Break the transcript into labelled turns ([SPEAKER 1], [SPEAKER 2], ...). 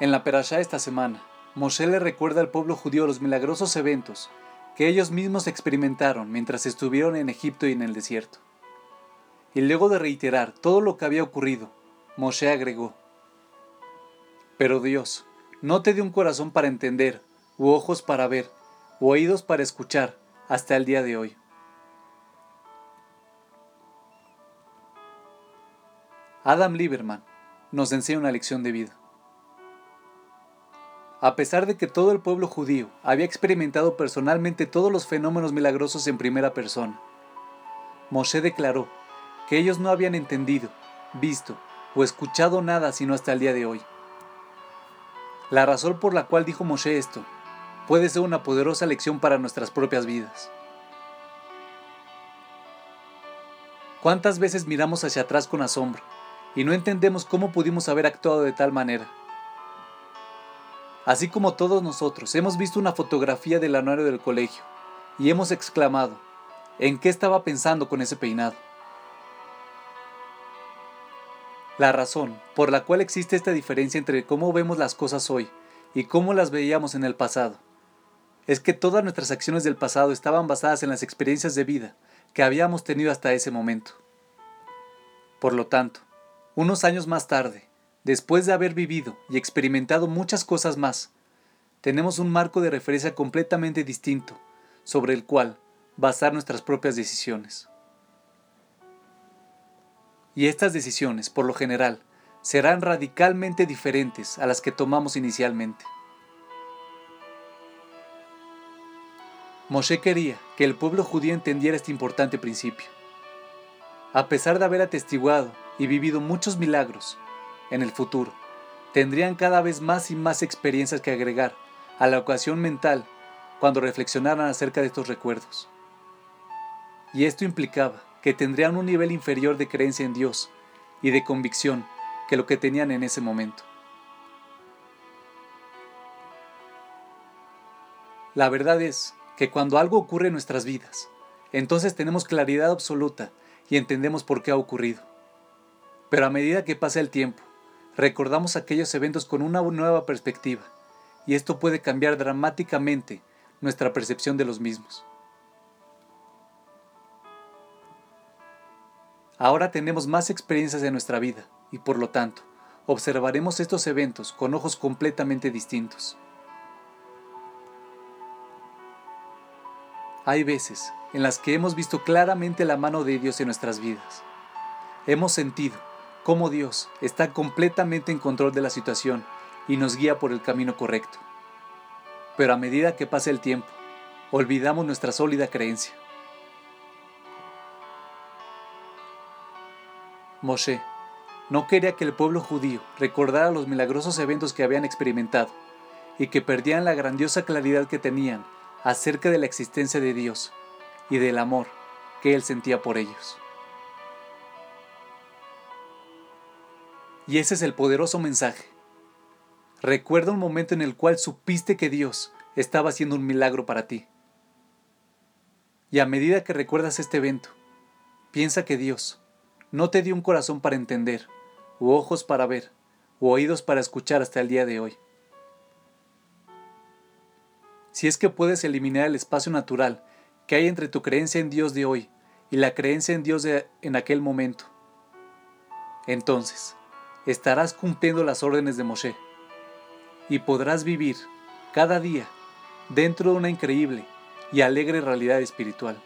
[SPEAKER 1] En la perashá esta semana, Moshe le recuerda al pueblo judío los milagrosos eventos que ellos mismos experimentaron mientras estuvieron en Egipto y en el desierto. Y luego de reiterar todo lo que había ocurrido, Moshe agregó, Pero Dios, no te dio un corazón para entender, u ojos para ver, u oídos para escuchar, hasta el día de hoy. Adam Lieberman nos enseña una lección de vida. A pesar de que todo el pueblo judío había experimentado personalmente todos los fenómenos milagrosos en primera persona, Moshe declaró que ellos no habían entendido, visto o escuchado nada sino hasta el día de hoy. La razón por la cual dijo Moshe esto puede ser una poderosa lección para nuestras propias vidas. ¿Cuántas veces miramos hacia atrás con asombro y no entendemos cómo pudimos haber actuado de tal manera? Así como todos nosotros hemos visto una fotografía del anuario del colegio y hemos exclamado, ¿en qué estaba pensando con ese peinado? La razón por la cual existe esta diferencia entre cómo vemos las cosas hoy y cómo las veíamos en el pasado es que todas nuestras acciones del pasado estaban basadas en las experiencias de vida que habíamos tenido hasta ese momento. Por lo tanto, unos años más tarde, Después de haber vivido y experimentado muchas cosas más, tenemos un marco de referencia completamente distinto sobre el cual basar nuestras propias decisiones. Y estas decisiones, por lo general, serán radicalmente diferentes a las que tomamos inicialmente. Moshe quería que el pueblo judío entendiera este importante principio. A pesar de haber atestiguado y vivido muchos milagros, en el futuro. Tendrían cada vez más y más experiencias que agregar a la ocasión mental cuando reflexionaran acerca de estos recuerdos. Y esto implicaba que tendrían un nivel inferior de creencia en Dios y de convicción que lo que tenían en ese momento. La verdad es que cuando algo ocurre en nuestras vidas, entonces tenemos claridad absoluta y entendemos por qué ha ocurrido. Pero a medida que pasa el tiempo recordamos aquellos eventos con una nueva perspectiva, y esto puede cambiar dramáticamente nuestra percepción de los mismos. Ahora tenemos más experiencias en nuestra vida y por lo tanto observaremos estos eventos con ojos completamente distintos. Hay veces en las que hemos visto claramente la mano de Dios en nuestras vidas. Hemos sentido cómo Dios está completamente en control de la situación y nos guía por el camino correcto. Pero a medida que pasa el tiempo, olvidamos nuestra sólida creencia. Moshe no quería que el pueblo judío recordara los milagrosos eventos que habían experimentado y que perdían la grandiosa claridad que tenían acerca de la existencia de Dios y del amor que Él sentía por ellos. Y ese es el poderoso mensaje. Recuerda un momento en el cual supiste que Dios estaba haciendo un milagro para ti. Y a medida que recuerdas este evento, piensa que Dios no te dio un corazón para entender, u ojos para ver, u oídos para escuchar hasta el día de hoy. Si es que puedes eliminar el espacio natural que hay entre tu creencia en Dios de hoy y la creencia en Dios de en aquel momento, entonces estarás cumpliendo las órdenes de Moshe y podrás vivir cada día dentro de una increíble y alegre realidad espiritual.